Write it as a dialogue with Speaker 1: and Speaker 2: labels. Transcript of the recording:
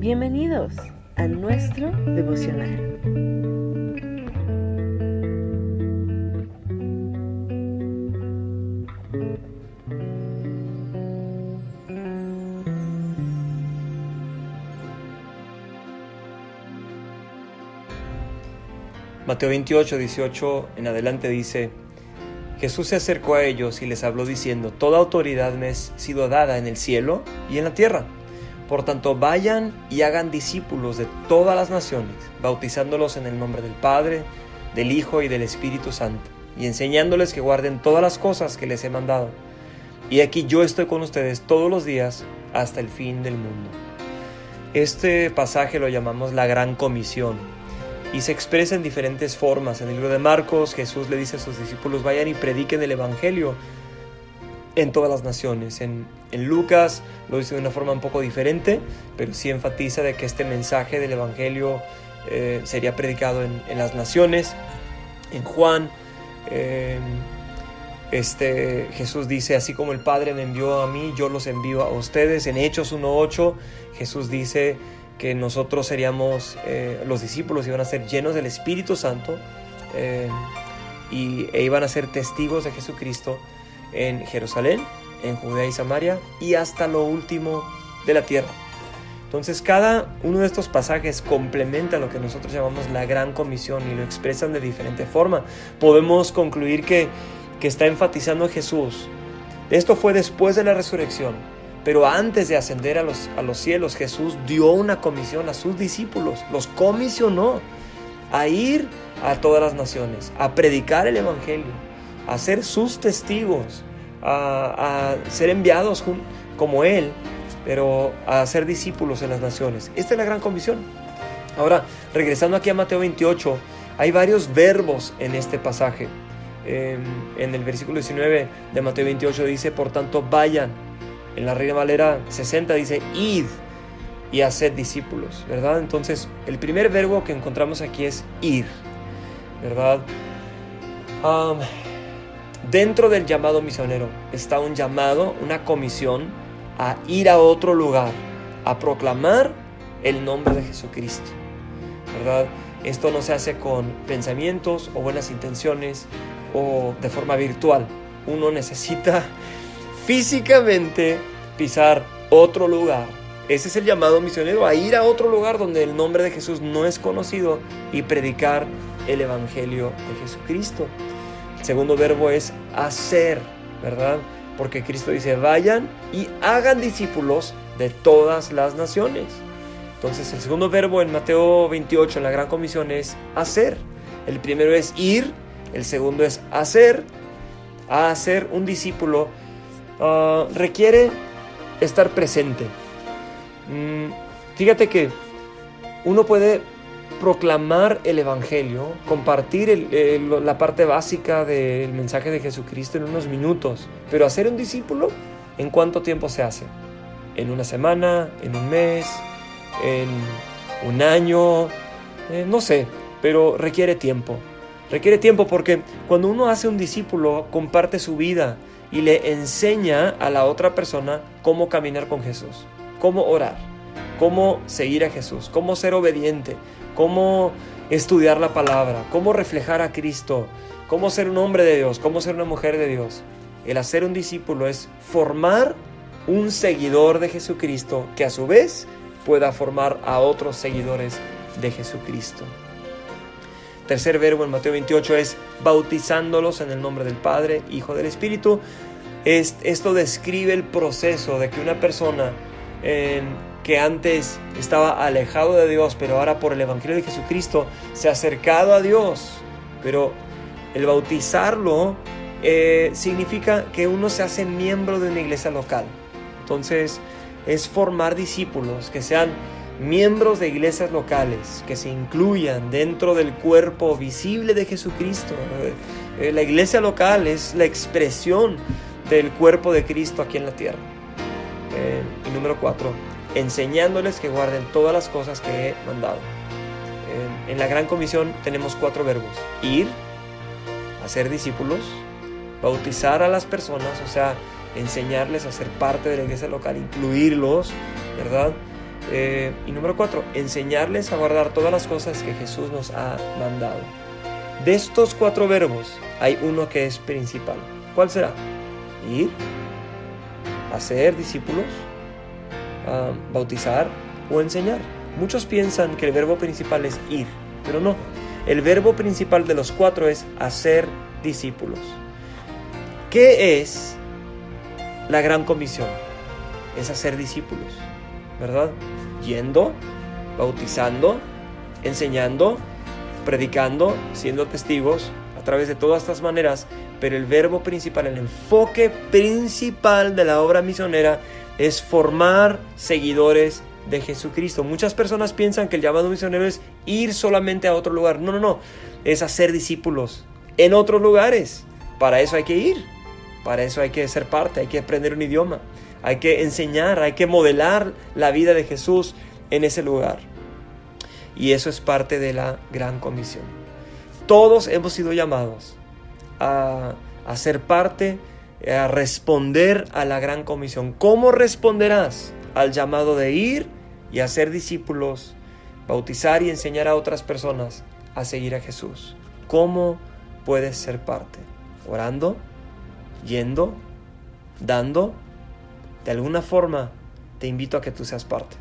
Speaker 1: Bienvenidos a nuestro devocional.
Speaker 2: Mateo 28, 18 en adelante dice, Jesús se acercó a ellos y les habló diciendo, Toda autoridad me ha sido dada en el cielo y en la tierra. Por tanto, vayan y hagan discípulos de todas las naciones, bautizándolos en el nombre del Padre, del Hijo y del Espíritu Santo, y enseñándoles que guarden todas las cosas que les he mandado. Y aquí yo estoy con ustedes todos los días hasta el fin del mundo. Este pasaje lo llamamos la Gran Comisión y se expresa en diferentes formas. En el libro de Marcos, Jesús le dice a sus discípulos, vayan y prediquen el Evangelio en todas las naciones. En, Lucas lo dice de una forma un poco diferente, pero sí enfatiza de que este mensaje del Evangelio eh, sería predicado en, las naciones. En Juan, em, este, Jesús dice, así como el Padre me envió a mí, yo los envío a ustedes. En Hechos 1.8, Jesús dice, que nosotros seríamos, eh, los discípulos iban a ser llenos del Espíritu Santo eh, y, e iban a ser testigos de Jesucristo en Jerusalén, en Judea y Samaria y hasta lo último de la tierra. Entonces cada uno de estos pasajes complementa lo que nosotros llamamos la gran comisión y lo expresan de diferente forma. Podemos concluir que, que está enfatizando Jesús. Esto fue después de la resurrección pero antes de ascender a los, a los cielos, Jesús dio una comisión a sus discípulos, los comisionó a ir a todas las naciones, a predicar el Evangelio, a ser sus testigos, a, ser enviados como Él, pero a ser discípulos en las naciones. Esta es la gran comisión. Ahora, regresando aquí a Mateo 28, hay varios verbos en este pasaje. En, en el versículo 19 de Mateo 28 dice, por tanto, vayan en la Reina Valera 60 dice, id y haced discípulos, ¿verdad? Entonces, el primer verbo que encontramos aquí es ir, ¿verdad? Dentro del llamado misionero está un llamado, una comisión a ir a otro lugar, a proclamar el nombre de Jesucristo, ¿verdad? Esto no se hace con pensamientos o buenas intenciones o de forma virtual. Uno necesita físicamente pisar otro lugar. Ese es el llamado misionero, a ir a otro lugar donde el nombre de Jesús no es conocido y predicar el Evangelio de Jesucristo. Segundo verbo es hacer, ¿verdad? Porque Cristo dice, vayan y hagan discípulos de todas las naciones. Entonces el segundo verbo en Mateo 28 en la Gran Comisión es hacer. El primero es ir, el segundo es hacer. A hacer un discípulo Ah, requiere estar presente. Mm, fíjate que uno puede proclamar el Evangelio, compartir la parte básica del mensaje de Jesucristo en unos minutos, pero hacer un discípulo, ¿en cuánto tiempo se hace? ¿En una semana? ¿En un mes? ¿En un año? Eh, no sé, pero requiere tiempo. Requiere tiempo porque cuando uno hace un discípulo, comparte su vida, y le enseña a la otra persona cómo caminar con Jesús, cómo orar, cómo seguir a Jesús, cómo ser obediente, cómo estudiar la palabra, cómo reflejar a Cristo, cómo ser un hombre de Dios, cómo ser una mujer de Dios. El hacer un discípulo es formar un seguidor de Jesucristo que a su vez pueda formar a otros seguidores de Jesucristo. Tercer verbo en Mateo 28 es bautizándolos en el nombre del Padre, Hijo del Espíritu. Esto describe el proceso de que una persona que antes estaba alejado de Dios, pero ahora por el Evangelio de Jesucristo se ha acercado a Dios. Pero el bautizarlo eh, significa que uno se hace miembro de una iglesia local. Entonces es formar discípulos que sean miembros de iglesias locales que se incluyan dentro del cuerpo visible de Jesucristo. Eh, la iglesia local es la expresión del cuerpo de Cristo aquí en la tierra. Eh, y número cuatro, enseñándoles que guarden todas las cosas que he mandado. En la gran comisión tenemos cuatro verbos. Ir, hacer discípulos, bautizar a las personas, o sea, enseñarles a ser parte de la iglesia local, incluirlos, ¿verdad? Eh, y número cuatro, enseñarles a guardar todas las cosas que Jesús nos ha mandado. De estos cuatro verbos hay uno que es principal. ¿Cuál será? Ir, hacer discípulos, bautizar o enseñar. Muchos piensan que el verbo principal es ir, pero no. El verbo principal de los cuatro es hacer discípulos. ¿Qué es la gran comisión? Es hacer discípulos, ¿verdad? Yendo, bautizando, enseñando, predicando, siendo testigos a través de todas estas maneras, pero el verbo principal, el enfoque principal de la obra misionera es formar seguidores de Jesucristo. Muchas personas piensan que el llamado misionero es ir solamente a otro lugar. No, no, no. Es hacer discípulos en otros lugares. Para eso hay que ir. Para eso hay que ser parte, hay que aprender un idioma. Hay que enseñar, hay que modelar la vida de Jesús en ese lugar. Y eso es parte de la gran comisión. Todos hemos sido llamados a, a ser parte, a responder a la gran comisión. ¿Cómo responderás al llamado de ir y hacer discípulos, bautizar y enseñar a otras personas a seguir a Jesús? ¿Cómo puedes ser parte? Orando, yendo, dando. De alguna forma te invito a que tú seas parte.